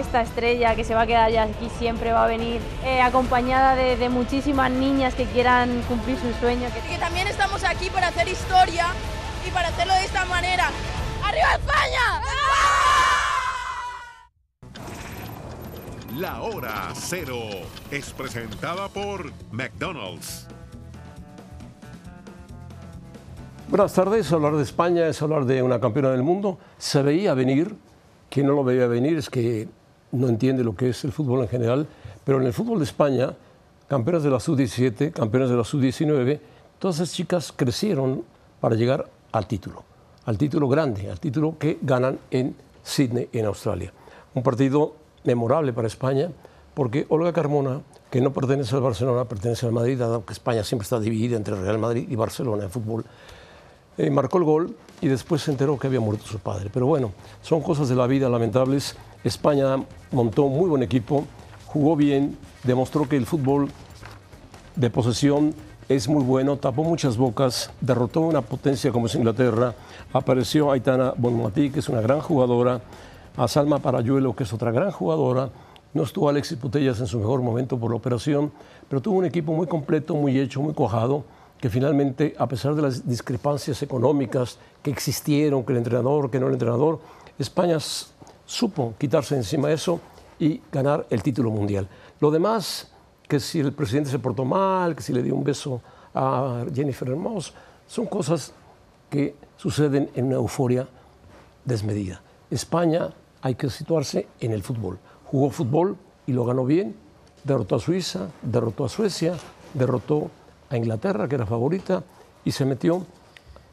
Esta estrella que se va a quedar ya aquí siempre va a venir eh, acompañada de, de muchísimas niñas que quieran cumplir su sueño. que- que también estamos aquí para hacer historia y para hacerlo de esta manera. ¡Arriba España! La hora cero es presentada por McDonald's. Buenas tardes, hablar de España es hablar de una campeona del mundo. Se veía venir, quien no lo veía venir es que no entiende lo que es el fútbol en general, pero en el fútbol de España, campeonas de la sub-17, campeonas de la sub-19, todas esas chicas crecieron para llegar al título, al título grande, al título que ganan en Sydney, en Australia. Un partido memorable para España, porque Olga Carmona, que no pertenece al Barcelona, pertenece al Madrid, dado que España siempre está dividida entre Real Madrid y Barcelona en fútbol, eh, marcó el gol y después se enteró que había muerto su padre. Pero bueno, son cosas de la vida lamentables. España montó un muy buen equipo, jugó bien, demostró que el fútbol de posesión es muy bueno, tapó muchas bocas, derrotó una potencia como es Inglaterra, apareció Aitana Bonmatí, que es una gran jugadora, a Salma Parayuelo, que es otra gran jugadora, no estuvo Alexis Putellas en su mejor momento por la operación, pero tuvo un equipo muy completo, muy hecho, muy cuajado, que finalmente, a pesar de las discrepancias económicas que existieron, que el entrenador, que no el entrenador, España supo quitarse encima eso y ganar el título mundial. Lo demás, que si el presidente se portó mal, que si le dio un beso a Jennifer Hermoso, son cosas que suceden en una euforia desmedida. España hay que situarse en el fútbol. Jugó fútbol y lo ganó bien, derrotó a Suiza, derrotó a Suecia, derrotó a Inglaterra, que era favorita, y se metió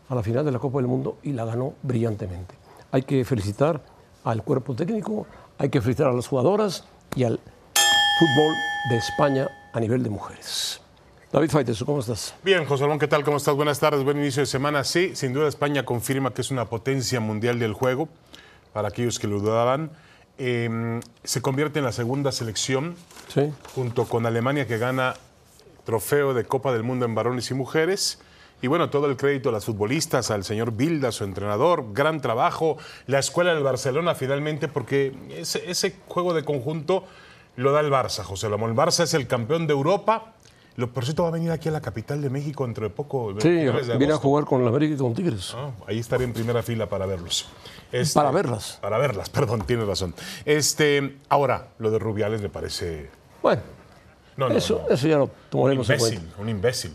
a la final de la Copa del Mundo y la ganó brillantemente. Hay que felicitar al cuerpo técnico, hay que felicitar a las jugadoras y al fútbol de España a nivel de mujeres. David Faiteso, ¿cómo estás? Bien, José Ramón, ¿qué tal? ¿Cómo estás? Buenas tardes, buen inicio de semana. Sí, sin duda España confirma que es una potencia mundial del juego, para aquellos que lo dudaban. Eh, se convierte en la segunda selección, Sí. junto con Alemania, que gana trofeo de Copa del Mundo en varones y mujeres. Y bueno, todo el crédito a las futbolistas, al señor Bilda, su entrenador, gran trabajo, la escuela del Barcelona finalmente, porque ese, ese juego de conjunto lo da el Barça, José Ramón. El Barça es el campeón de Europa. Lo, por cierto, va a venir aquí a la capital de México dentro de poco. Sí, viene a jugar con la América y con Tigres. Ah, ahí estaré en primera fila para verlos. Este, Para verlas. Para verlas, perdón, tienes razón. Este, ahora, lo de Rubiales me parece. Bueno, No, no, eso, no. eso ya lo Un tomaremos en imbécil, cuenta. un imbécil.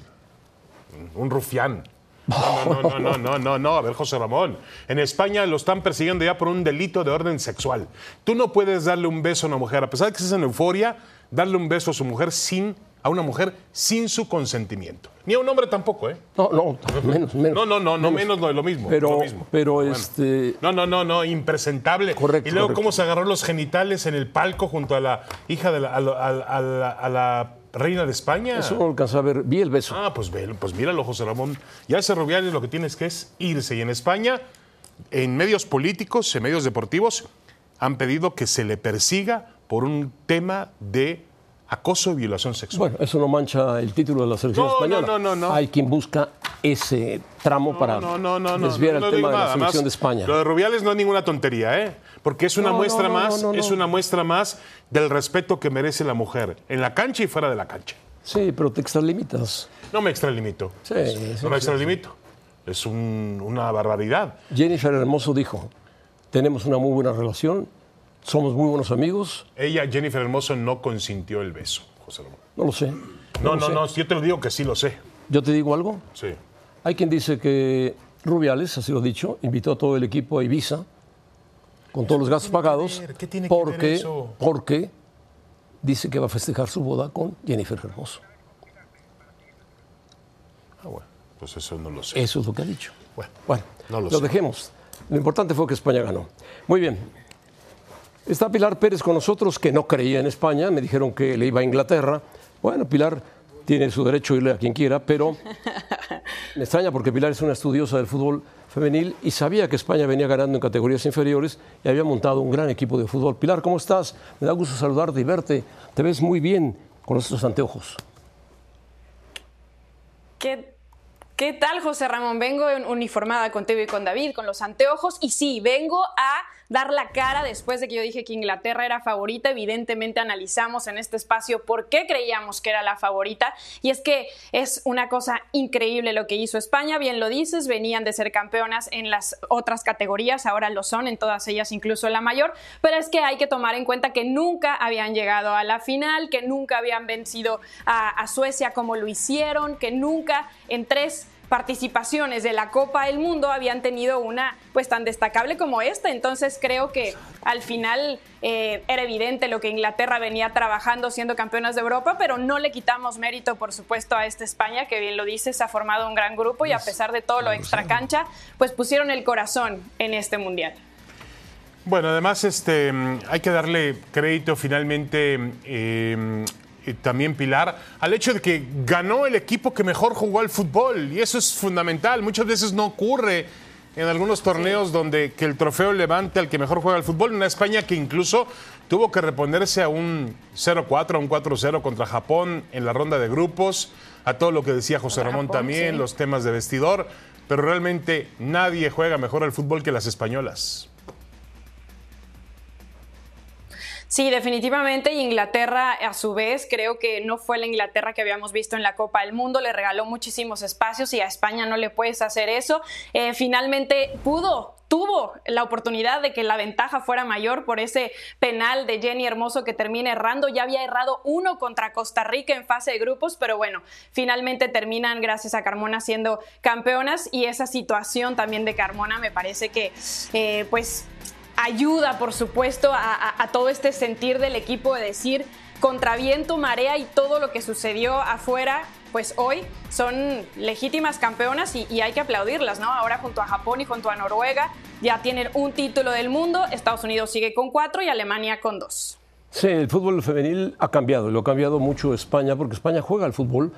Un rufián. No, no, no, no, no, no, no, a ver, José Ramón. En España lo están persiguiendo ya por un delito de orden sexual. Tú no puedes darle un beso a una mujer, a pesar de que estés en euforia, darle un beso a su mujer sin, a una mujer sin su consentimiento. Ni a un hombre tampoco, ¿eh? No, no, menos, menos. No, no, no, no menos lo, lo mismo. Pero, lo mismo. pero Bueno. este. No, no, no, no, impresentable. Correcto, Y luego correcto. cómo se agarró los genitales en el palco junto a la hija de la- a la- a la- a la reina de España. Eso alcanzé a ver. Vi el beso. Ah, pues, pues míralo, José Ramón. Ya ese Rubiales lo que tienes que es irse. Y en España, en medios políticos, en medios deportivos, han pedido que se le persiga por un tema de acoso y violación sexual. Bueno, eso no mancha el título de la selección No, no, española. no, no, no. Hay quien busca ese tramo para no, desviar el tema de la selección Además, de España. Lo de Rubiales no es ninguna tontería, ¿eh? Porque es una muestra más, es una muestra más del respeto que merece la mujer en la cancha y fuera de la cancha. Sí, pero te extralimitas. No me extralimito. Sí, sí, no me extralimito. Es un- una barbaridad. Jennifer Hermoso dijo: Tenemos una muy buena relación, somos muy buenos amigos. Ella, Jennifer Hermoso, no consintió el beso, José Ramón. No lo sé. No, no, sé. no, yo te lo digo que sí lo sé. Yo te digo algo. Sí. Hay quien dice que Rubiales, así lo he dicho, invitó a todo el equipo a Ibiza con todos los gastos pagados, ver? ¿Qué tiene que ver porque, eso? porque dice que va a festejar su boda con Jennifer Hermoso. Ah, bueno, pues eso no lo sé. Eso es lo que ha dicho. Bueno, Bueno, no lo lo, sé. dejemos. Lo importante fue que España ganó. Muy bien. Está Pilar Pérez con nosotros, que no creía en España. Me dijeron que le iba a Inglaterra. Bueno, Pilar tiene su derecho a irle a quien quiera, pero me extraña porque Pilar es una estudiosa del fútbol femenil y sabía que España venía ganando en categorías inferiores y había montado un gran equipo de fútbol. Pilar, ¿cómo estás? Me da gusto saludarte y verte. Te ves muy bien con estos anteojos. ¿Qué, ¿Qué tal, José Ramón? Vengo en- uniformada contigo y con David, con los anteojos, y sí, vengo a dar la cara después de que yo dije que Inglaterra era favorita. Evidentemente analizamos en este espacio por qué creíamos que era la favorita, y es que es una cosa increíble lo que hizo España, bien lo dices, venían de ser campeonas en las otras categorías, ahora lo son en todas ellas, incluso en la mayor, pero es que hay que tomar en cuenta que nunca habían llegado a la final, que nunca habían vencido a, a Suecia como lo hicieron, que nunca en tres participaciones de la Copa del Mundo habían tenido una pues tan destacable como esta. Entonces creo que al final eh, era evidente lo que Inglaterra venía trabajando siendo campeonas de Europa, pero no le quitamos mérito, por supuesto, a esta España, que bien lo dices, ha formado un gran grupo y a pesar de todo lo extra cancha, pues pusieron el corazón en este mundial. Bueno, además este, mm, hay que darle crédito finalmente eh, y también Pilar al hecho de que ganó el equipo que mejor jugó al fútbol y eso es fundamental. Muchas veces no ocurre en algunos torneos donde que el trofeo levante al que mejor juega al fútbol. Una España que incluso tuvo que reponerse a un 0-4, a un 4-0 contra Japón en la ronda de grupos, a todo lo que decía José Ramón Japón, también, sí. los temas de vestidor, pero realmente nadie juega mejor al fútbol que las españolas. Sí, definitivamente. Inglaterra, a su vez, creo que no fue la Inglaterra que habíamos visto en la Copa del Mundo. Le regaló muchísimos espacios y a España no le puedes hacer eso. Eh, finalmente pudo. Tuvo la oportunidad de que la ventaja fuera mayor por ese penal de Jenny Hermoso que termina errando. Ya había errado uno contra Costa Rica en fase de grupos, pero bueno, finalmente terminan gracias a Carmona siendo campeonas y esa situación también de Carmona me parece que eh, pues ayuda, por supuesto, a, todo este sentir del equipo de decir contra viento, marea y todo lo que sucedió afuera, pues hoy son legítimas campeonas y, y hay que aplaudirlas, ¿no? Ahora junto a Japón y junto a Noruega ya tienen un título del mundo, Estados Unidos sigue con cuatro y Alemania con dos. Sí, el fútbol femenil ha cambiado, lo ha cambiado mucho España, porque España juega al fútbol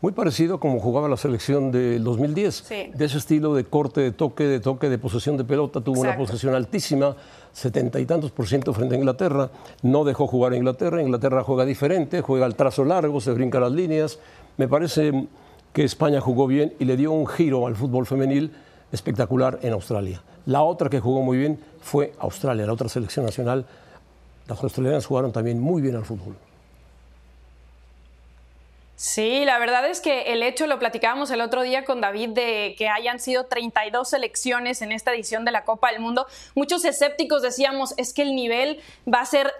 muy parecido como jugaba la selección del 2010. Sí. De ese estilo de corte, de toque, de toque, de posesión de pelota, tuvo una posesión altísima, setenta y tantos por ciento frente a Inglaterra. No dejó jugar a Inglaterra, Inglaterra juega diferente, juega al trazo largo, se brinca las líneas. Me parece que España jugó bien y le dio un giro al fútbol femenil espectacular en Australia. La otra que jugó muy bien fue Australia, la otra selección nacional. Las australianas jugaron también muy bien al fútbol. Sí, la verdad es que el hecho, lo platicábamos el otro día con David, de que hayan sido 32 selecciones en esta edición de la Copa del Mundo, muchos escépticos decíamos, es que el nivel va a ser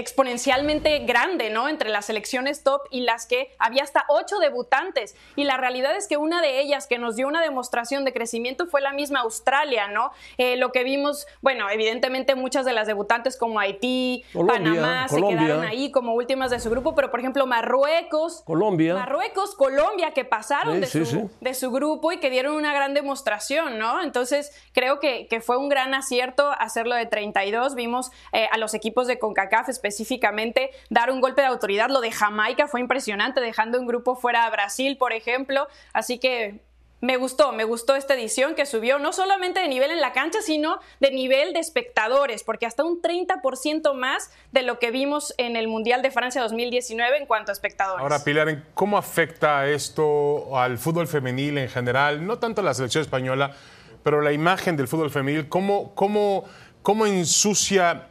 exponencialmente grande, ¿no? Entre las selecciones top y las que había hasta ocho debutantes. Y la realidad es que una de ellas que nos dio una demostración de crecimiento fue la misma Australia, ¿no? Eh, lo que vimos, bueno, evidentemente muchas de las debutantes como Haití, Colombia, Panamá, Colombia. se quedaron ahí como últimas de su grupo, pero por ejemplo Marruecos, Colombia. Marruecos, Colombia, que pasaron Sí, de, sí, su, sí. de su grupo y que dieron una gran demostración, ¿no? Entonces, creo que, que fue un gran acierto hacerlo de 32. Vimos eh, a los equipos de CONCACAF específicamente dar un golpe de autoridad. Lo de Jamaica fue impresionante, dejando un grupo fuera a Brasil, por ejemplo. Así que me gustó, me gustó esta edición que subió no solamente de nivel en la cancha, sino de nivel de espectadores, porque hasta un 30% más de lo que vimos en el Mundial de Francia 2019 en cuanto a espectadores. Ahora, Pilar, ¿en ¿cómo afecta esto al fútbol femenil en general? No tanto a la selección española, pero la imagen del fútbol femenil, ¿cómo, cómo, cómo ensucia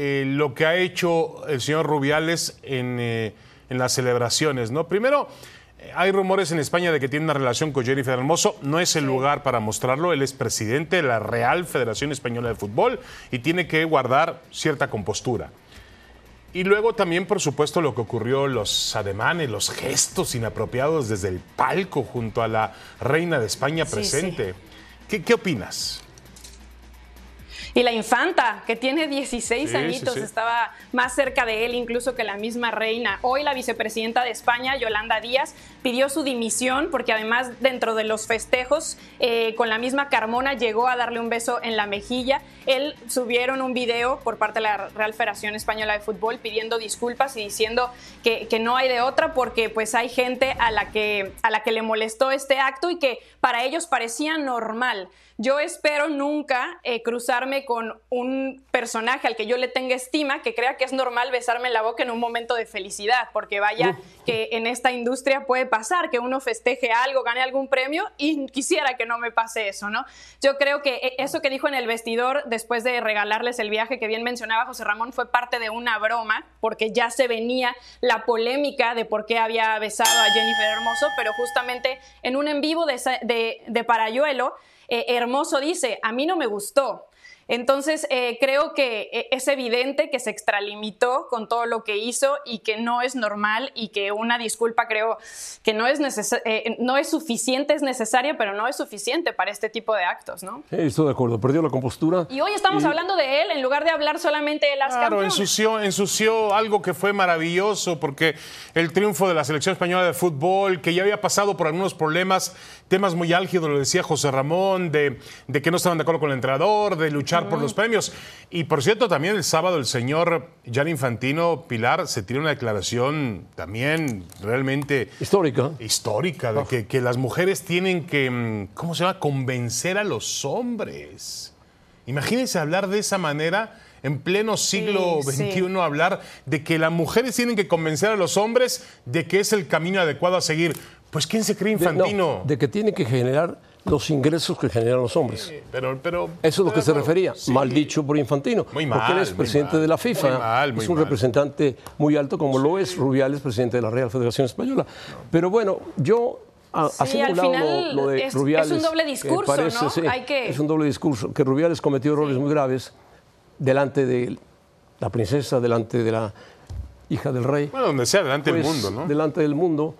eh, lo que ha hecho el señor Rubiales en, eh, en las celebraciones? ¿no? Primero, eh, hay rumores en España de que tiene una relación con Jennifer Hermoso. No es el lugar para mostrarlo. Él es presidente de la Real Federación Española de Fútbol y tiene que guardar cierta compostura. Y luego también, por supuesto, lo que ocurrió, los ademanes, los gestos inapropiados desde el palco junto a la reina de España Sí, presente. ¿Qué, qué opinas? Y la infanta, que tiene 16 Sí, añitos, sí, sí. estaba más cerca de él incluso que la misma reina. Hoy la vicepresidenta de España, Yolanda Díaz, pidió su dimisión porque además dentro de los festejos eh, con la misma Carmona llegó a darle un beso en la mejilla. Él subieron un video por parte de la Real Federación Española de Fútbol pidiendo disculpas y diciendo que, que no hay de otra porque pues hay gente a la, que, a la que le molestó este acto y que para ellos parecía normal. Yo espero nunca eh, cruzarme con un personaje al que yo le tenga estima que crea que es normal besarme en la boca en un momento de felicidad, porque vaya que en esta industria puede pasar que uno festeje algo, gane algún premio y quisiera que no me pase eso, ¿no? Yo creo que eh, eso que dijo en el vestidor después de regalarles el viaje que bien mencionaba José Ramón fue parte de una broma, porque ya se venía la polémica de por qué había besado a Jennifer Hermoso, pero justamente en un en vivo de, de, de Parayuelo, eh, Hermoso dice, a mí no me gustó. Entonces, eh, creo que eh, es evidente que se extralimitó con todo lo que hizo y que no es normal y que una disculpa creo que no es, neces- eh, no es suficiente, es necesaria, pero no es suficiente para este tipo de actos, ¿no? Sí, estoy de acuerdo, perdió la compostura. Y hoy estamos Y- hablando de él en lugar de hablar solamente de las Claro, ensució, ensució algo que fue maravilloso, porque el triunfo de la selección española de fútbol, que ya había pasado por algunos problemas, temas muy álgidos, lo decía José Ramón, de, de que no estaban de acuerdo con el entrenador, de luchar por los premios. Y por cierto, también el sábado el señor Jan Infantino Pilar se tiene una declaración también realmente Histórica. histórica, de que, que las mujeres tienen que, mm, ¿cómo se llama?, convencer a los hombres. Imagínense hablar de esa manera en pleno siglo Sí, XXI, sí. hablar de que las mujeres tienen que convencer a los hombres de que es el camino adecuado a seguir. Pues ¿quién se cree De, no, infantino? de que tiene que generar los ingresos que generan los hombres. pero, pero, Eso es lo que se refería, sí. mal dicho por Infantino. Muy porque él es muy presidente mal. de la FIFA. Muy mal, muy es un mal. representante muy alto, como lo es Rubiales, presidente de la Real Federación Española. Pero bueno, yo. a- Sí, haciendo al final lo, lo de es- es Rubiales. un doble que discurso, ¿no? sí, Hay que- Es un doble discurso. Que Rubiales cometió errores muy graves delante de la princesa, delante de la hija del rey. Bueno, donde sea, delante del Pues, mundo, ¿no? Delante del mundo,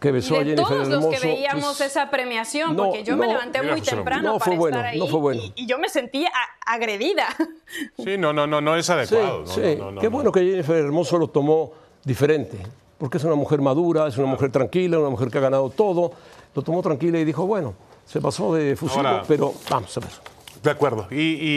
que Y besó a de Jennifer todos los que Hermoso, veíamos pues, esa premiación, no, porque yo me levanté Mira, muy temprano No para fue bueno, estar ahí no fue bueno. y, y yo me sentía a- agredida. Sí, no, no, no, no es Sí, adecuado. no, sí. no, no, no, Qué no. bueno que Jennifer Hermoso lo tomó diferente, porque es una mujer madura, es una mujer tranquila, una mujer que ha ganado todo. Lo tomó tranquila y dijo, bueno, se pasó de fusil, pero vamos a ver. De acuerdo. Y,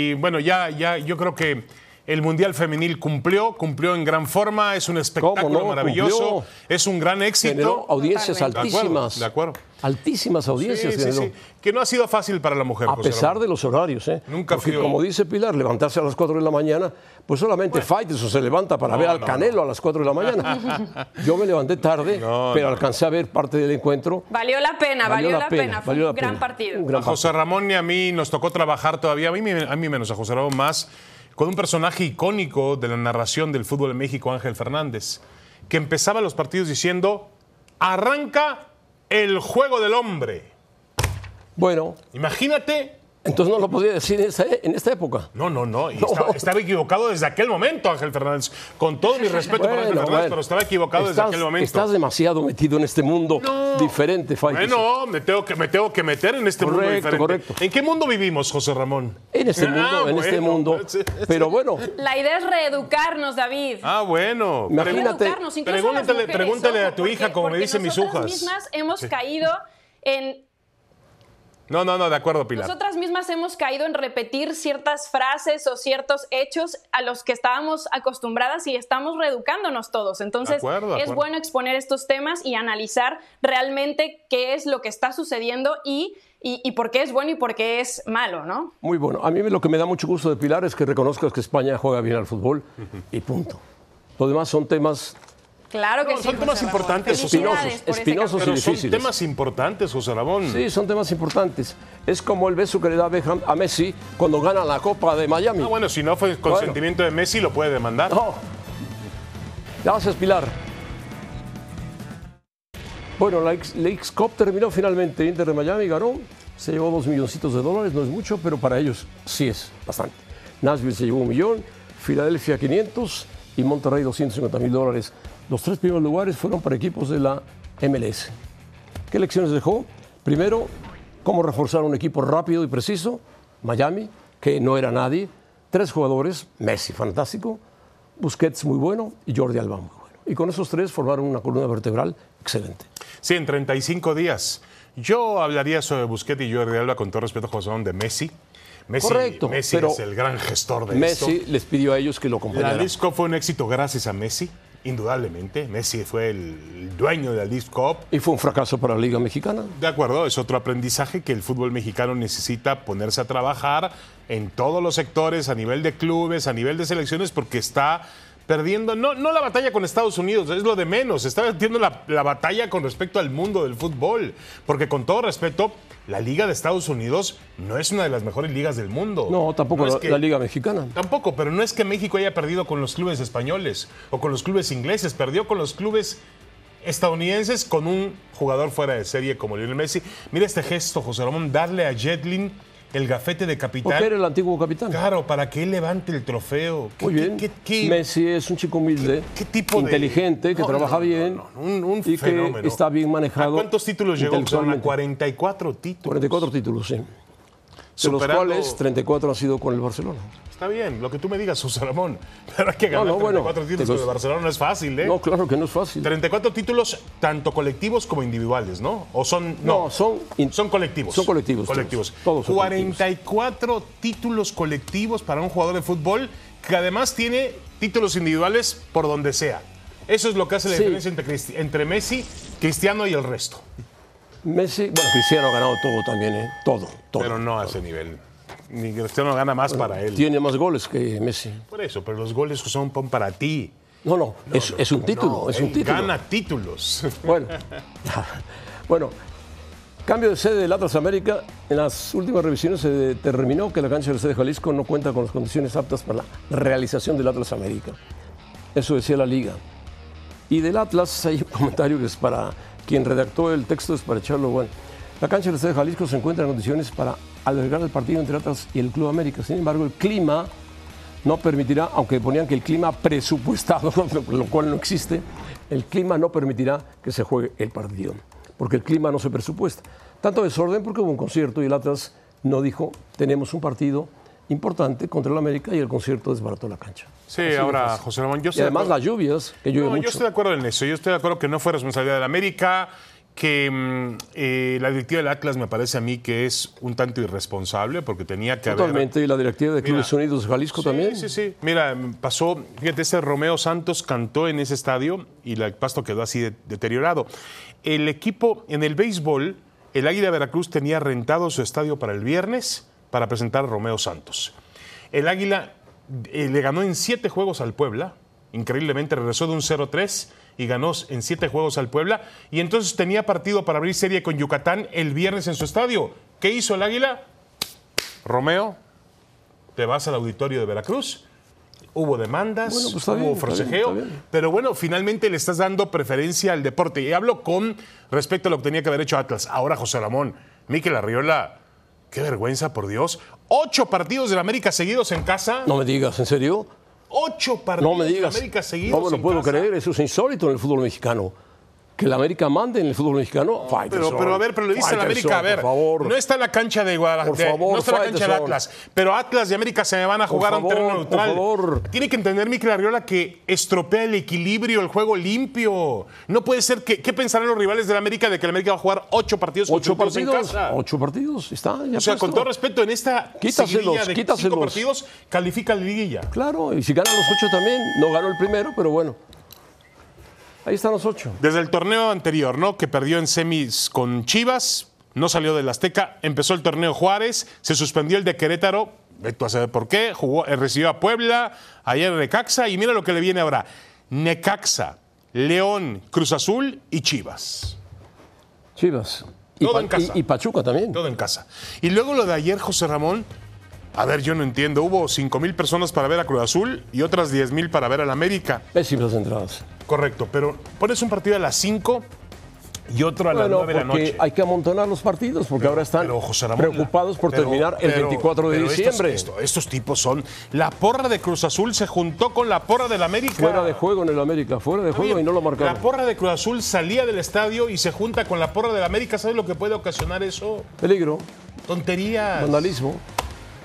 y, bueno, ya, ya yo creo que el Mundial Femenil cumplió, cumplió en gran forma, es un espectáculo maravilloso, Cumplió. es un gran éxito. Generó audiencias Totalmente. De acuerdo, altísimas. de acuerdo. Altísimas audiencias Sí, sí, sí. Que no ha sido fácil para la mujer. A José pesar Ramón. de los horarios, ¿eh? Nunca Porque como dice Pilar, levantarse a las 4 de la mañana, pues solamente Faitelson se levanta para No, ver al no, Canelo a las 4 de la mañana. Yo me levanté tarde, No, pero no. alcancé a ver parte del encuentro. Valió la pena, valió, la pena. Fue valió un la gran pena. partido. Un gran A José Ramón y a mí nos tocó trabajar todavía, a mí, me- a mí menos, a José Ramón más, con un personaje icónico de la narración del fútbol en México, Ángel Fernández, que empezaba los partidos diciendo, arranca el juego del hombre. Bueno, Imagínate entonces no lo podía decir en, esa- en esta época. No, no, no. y No. Estaba, estaba equivocado desde aquel momento, Ángel Fernández. Con todo mi respeto para Ángel Bueno, Fernández, bueno. pero estaba equivocado desde aquel momento. Estás demasiado metido en este mundo diferente, Faitelson. Bueno, me tengo, que, me tengo que meter en este mundo Correcto, diferente. correcto. ¿En qué mundo vivimos, José Ramón? En este Ah, mundo, en este bueno, mundo. Pero bueno, La idea es reeducarnos, David. Ah, bueno. Imagínate. Reeducarnos, incluso Pregúntale- mujeres, pregúntale a tu hija, porque- como me dicen mis nosotras hijas. mismas hemos caído en No, no, no, de acuerdo, Pilar. Nosotras mismas hemos caído en repetir ciertas frases o ciertos hechos a los que estábamos acostumbradas y estamos reeducándonos todos. Entonces, De acuerdo, de es bueno exponer estos temas y analizar realmente qué es lo que está sucediendo y, y, y por qué es bueno y por qué es malo, ¿no? muy bueno. A mí lo que me da mucho gusto de Pilar es que reconozcas que España juega bien al fútbol y punto. Lo demás son temas Claro que No, sí. son temas José Ramón. importantes, espinosos, espinosos cambio. Pero son difíciles. temas importantes, José Ramón. Sí, son temas importantes. Es como el beso que le da Beckham a Messi cuando gana la Copa de Miami. Ah, bueno, si no fue consentimiento de Messi, lo puede demandar. No. Gracias, Pilar. Bueno, la X- la X Cup terminó finalmente. Inter de Miami ganó. Se llevó dos milloncitos de dólares. No es mucho, pero para ellos sí es bastante. Nashville se llevó un millón, Filadelfia 500 y Monterrey 250 mil dólares. Los tres primeros lugares fueron para equipos de la MLS. ¿Qué lecciones dejó? Primero, cómo reforzar un equipo rápido y preciso. Miami, que no era nadie. Tres jugadores, Messi fantástico, Busquets muy bueno y Jordi Alba muy bueno. Y con esos tres formaron una columna vertebral excelente. Sí, en 35 días. Yo hablaría sobre Busquets y Jordi Alba con todo respeto, José de Messi. Messi, Correcto, Messi pero es el gran gestor de Messi esto. les pidió a ellos que lo La acompañaran. Leagues Cup fue un éxito gracias a Messi, indudablemente. Messi fue el dueño de la Leagues Cup. Y fue un fracaso para la Liga Mexicana. De acuerdo, es otro aprendizaje que el fútbol mexicano necesita ponerse a trabajar en todos los sectores, a nivel de clubes, a nivel de selecciones, porque está perdiendo, no, no la batalla con Estados Unidos, es lo de menos, está perdiendo la, la batalla con respecto al mundo del fútbol, porque con todo respeto, la Liga de Estados Unidos no es una de las mejores ligas del mundo. No, tampoco es la, que- la Liga Mexicana. Tampoco, pero no es que México haya perdido con los clubes españoles o con los clubes ingleses, perdió con los clubes estadounidenses con un jugador fuera de serie como Lionel Messi. Mira este gesto, José Ramón, darle a Jetlin el gafete de Porque capitán. era el antiguo capitán. Claro, para que él levante el trofeo. ¿Qué- Muy bien. qué- qué- Messi es un chico humilde, qué tipo de- inteligente, que No, trabaja no, no, bien un- un y que fenómeno. está bien ¿A manejado. cuántos títulos llegó? A intelectualmente. 44 títulos. 44 títulos, sí. De los cuales 34 han sido con el Barcelona. Está bien, lo que tú me digas, José Ramón. Pero hay que ganar no, bueno, 34 títulos los- con el Barcelona no es fácil, ¿eh? No, claro que no es fácil. 34 títulos, tanto colectivos como individuales, ¿no? ¿O son.? No, son in- Son colectivos. son colectivos. Colectivos. Todos son 44 títulos colectivos para un jugador de fútbol que además tiene títulos individuales por donde sea. Eso es lo que hace la Sí. diferencia entre, entre Messi, Cristiano y el resto. Messi, bueno, Cristiano ha ganado todo también, ¿eh? Todo, todo. Pero no a ese nivel. Ni Cristiano gana más para él. Tiene más goles que Messi. Por eso, pero los goles son para ti. No, no, es, es un título, No, es un él título. Gana títulos. Bueno, bueno, cambio de sede del Atlas América. En las últimas revisiones se determinó que la cancha del Estadio Jalisco no cuenta con las condiciones aptas para la realización del Atlas América. Eso decía la liga. Y del Atlas hay un comentario que es para quien redactó el texto, es para echarlo bueno. La cancha del Estadio Jalisco se encuentra en condiciones para albergar el partido entre Atlas y el Club América. Sin embargo, el clima no permitirá, aunque ponían que el clima presupuestado, lo cual no existe, el clima no permitirá que se juegue el partido, porque el clima no se presupuesta. Tanto desorden porque hubo un concierto y el Atlas no dijo, tenemos un partido importante contra el América y el concierto desbarató la cancha. Sí, Así de ahora. José Ramón, yo Y estoy de además las lluvias, que llueve No, mucho. yo estoy de acuerdo en eso. Yo estoy de acuerdo que no fue responsabilidad de la América, que mm, eh, la directiva del Atlas me parece a mí que es un tanto irresponsable porque tenía que haber. Totalmente, y la directiva de Clubes Mira, Unidos de Jalisco Sí, también. Sí, sí. Mira, pasó, fíjate, ese Romeo Santos cantó en ese estadio y el pasto quedó así de- deteriorado. El equipo en el béisbol, el Águila de Veracruz tenía rentado su estadio para el viernes para presentar a Romeo Santos. El Águila eh, le ganó en siete juegos al Puebla, increíblemente regresó de un 0-3 y ganó en siete juegos al Puebla y entonces tenía partido para abrir serie con Yucatán el viernes en su estadio. ¿Qué hizo el Águila? Romeo, te vas al auditorio de Veracruz. Hubo demandas, Bueno, pues hubo bien, está bien, forcejeo, está bien. pero bueno, finalmente le estás dando preferencia al deporte. Y hablo con respecto a lo que tenía que haber hecho Atlas. Ahora, José Ramón, Miquel Arriola, qué vergüenza, por Dios. Ocho partidos de la América seguidos en casa. No me digas, ¿en serio? Ocho partidos No me digas. América seguidos No me lo puedo casa. creer, eso es insólito en el fútbol mexicano. Que la América mande en el fútbol mexicano. Pero, Faitelson, pero a ver, pero le dice a la América, a ver, Por favor. no está en la cancha de Guadalajara, Por favor, no está en la cancha de. Atlas, pero Atlas y América se van a jugar a un terreno por neutral. favor. Tiene que entender Mikel Arriola que estropea el equilibrio, el juego limpio. No puede ser que, ¿qué pensarán los rivales de la América de que la América va a jugar ocho partidos Ocho partidos. en casa? Ocho partidos. Está ya O sea, puesto. con todo respeto, en esta Quítaselos, de quítaselos. cinco partidos califica la liguilla. Claro, y si ganan los ocho también. No ganó el primero, pero bueno. Ahí están los ocho. Desde el torneo anterior, ¿no? Que perdió en semis con Chivas, no salió del Azteca, empezó el torneo Juárez, se suspendió el de Querétaro, tú a saber por qué, jugó, eh, recibió a Puebla, ayer Necaxa, y mira lo que le viene ahora. Necaxa, León, Cruz Azul y Chivas. Chivas. Todo en casa. y- y Pachuca también. Todo en casa. Y luego lo de ayer, José Ramón. A ver, yo no entiendo. Hubo 5 mil personas para ver a Cruz Azul y otras 10 mil para ver al América. Pésimas entradas. Correcto, pero pones un partido a las 5 y otro a las Bueno, 9 de la noche. hay que amontonar los partidos, porque ahora están Pero, José Ramón, preocupados por pero- terminar el pero- 24 de estos- diciembre. esto- estos tipos son. La porra de Cruz Azul se juntó con la porra del América. Fuera de juego en el América, fuera de juego Oye, y no lo La marcaron. porra de Cruz Azul salía del estadio y se junta con la porra del América. ¿Sabes lo que puede ocasionar eso? Peligro, Tonterías. vandalismo.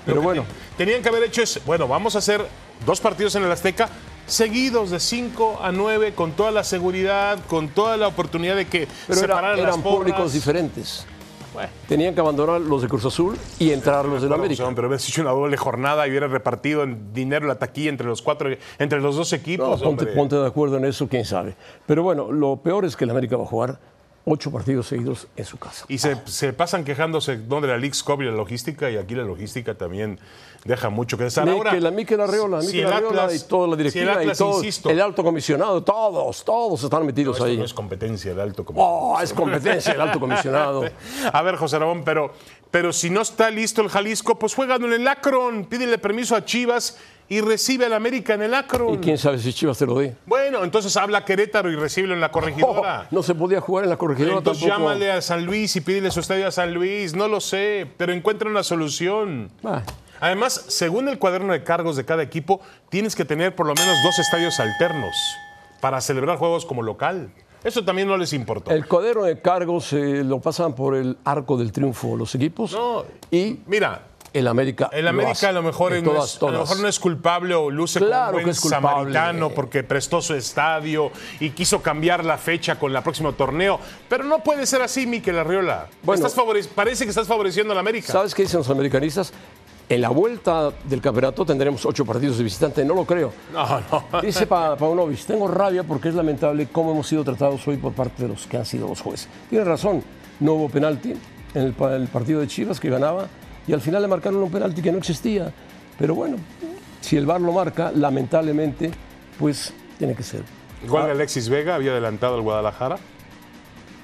Pero bueno, te- tenían que haber hecho es, bueno, vamos a hacer dos partidos en el Azteca seguidos de 5 a 9 con toda la seguridad, con toda la oportunidad de que Pero era- separaran las eran públicos diferentes. Tenían que abandonar los de Cruz Azul y entrar los del América. Pero hubieras hecho una doble jornada y hubieras repartido en dinero la taquilla entre los cuatro, entre los dos No, equipos. ponte, hombre. ponte de acuerdo en eso, quién sabe. Pero bueno, lo peor es que el América va a jugar ocho partidos seguidos en su casa. Y se, se pasan quejándose ¿no? de la League Cup y la logística, y aquí la logística también deja mucho que desear. Ahora, Miquel, a Miquel Arreola, si Miquel el Arreola Atlas- y toda la si el directiva y todo, insisto, el alto comisionado, todos, todos están metidos ahí. no es competencia del alto comisionado. Oh, es competencia el alto comisionado. A ver, José Ramón, pero, pero si no está listo el Jalisco, pues juegan en el Akron, pídele permiso a Chivas y recibe al América en el Akron. Y quién sabe si Chivas te lo dé. Bueno, entonces habla Querétaro y recíbelo en la Oh, corregidora. no se podía jugar en la corregidora Entonces tampoco. llámale a San Luis y pídele su estadio a San Luis, no lo sé, pero encuentra una solución. Ah, Además, según el cuaderno de cargos de cada equipo, tienes que tener por lo menos dos estadios alternos para celebrar juegos como local. Eso también no les importó. el cuaderno de cargos eh, lo pasan por el arco del triunfo los equipos No, y Mira, el América. el lo América hace. a lo mejor no todas, es, a lo mejor no es culpable o luce Claro como un que buen samaritano porque prestó su estadio y quiso cambiar la fecha con el próximo torneo. Pero no puede ser así, Miquel Arriola. Bueno. Estás favore- parece que estás favoreciendo al América. ¿Sabes qué dicen los americanistas? En la vuelta del campeonato tendremos ocho partidos de visitante. No lo creo. No, no. Dice Pa- Paunovic, tengo rabia porque es lamentable cómo hemos sido tratados hoy por parte de los que han sido los jueces. Tiene razón, no hubo penalti en el, pa- el partido de Chivas que ganaba y al final le marcaron un penalti que no existía. Pero bueno, si el VAR lo marca, lamentablemente, pues tiene que ser. Igual que Alexis Vega había adelantado al Guadalajara.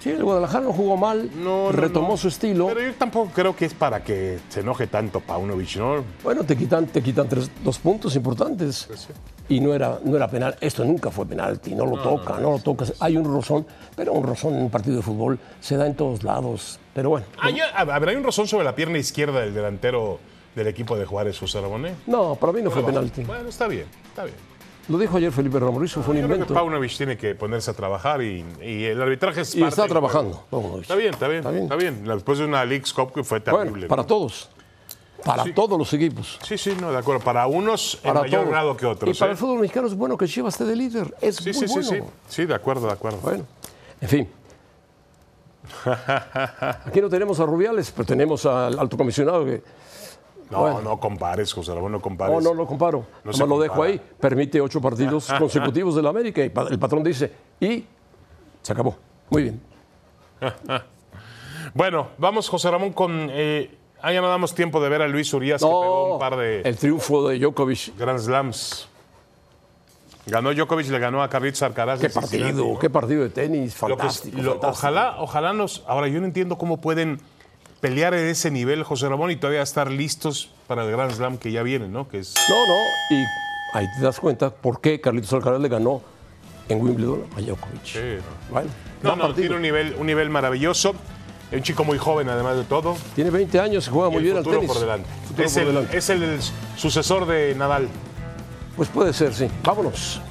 Sí, el Guadalajara no jugó mal, No, retomó no. su estilo. Pero yo tampoco creo que es para que se enoje tanto Paunovic, ¿no? Bueno, te quitan, te quitan tres, dos puntos importantes. Pues Y no era, no era penal. Esto nunca fue penalti. No lo toca, no, lo toca. Hay un rozón, pero un rozón en un partido de fútbol se da en todos lados. Pero bueno. Hay, a ver, hay un rozón sobre la pierna izquierda del delantero del equipo de Juárez, José Ramón. ¿eh? No, para mí no fue penalti. Bueno, está bien, está bien. Lo dijo ayer Felipe Ramorizo, fue un Yo creo que invento. Paunovic tiene que ponerse a trabajar y, y el arbitraje es Y parte está trabajando. Paunovic. Está bien, está bien, Está bien. está bien. Después de una League Cup que fue terrible. Bueno, para ¿no? todos. Para todos los equipos. Sí, sí, no, de acuerdo. Para unos en Para mayor todos. grado que otros. Y para ¿eh? el fútbol mexicano es bueno que Chivas esté de líder. Es Sí, muy sí, sí, bueno. sí. Sí, de acuerdo, de acuerdo. Bueno, en fin. Aquí no tenemos a Rubiales, pero tenemos al alto comisionado que. No, Bueno. no compares, José Ramón, no compares. No, no lo comparo. No lo dejo ahí. Permite ocho partidos consecutivos de la América y el patrón dice, y se acabó. Muy bien. Bueno, vamos, José Ramón, con. Eh, ah, ya no damos tiempo de ver a Luis Urias que pegó un par de El triunfo de Djokovic. Grand Slams. Ganó Djokovic, le ganó a Carlitos Alcaraz. Qué partido, ¿no? qué partido de tenis, Lo que- fantástico. lo- fantástico. ojalá, ojalá nos. Ahora, yo no entiendo cómo pueden pelear en ese nivel, José Ramón, y todavía estar listos para el Grand Slam que ya viene, ¿no? Que es. No, no, y ahí te das cuenta por qué Carlitos Alcaraz le ganó en Wimbledon a Djokovic. Sí, no. Bueno, No, tiene un nivel, un nivel maravilloso. Un chico muy joven, además de todo. Tiene 20 años juega Y muy el bien al tenis. por delante. Es por el, delante. es el sucesor de Nadal. Pues puede ser, sí. Vámonos.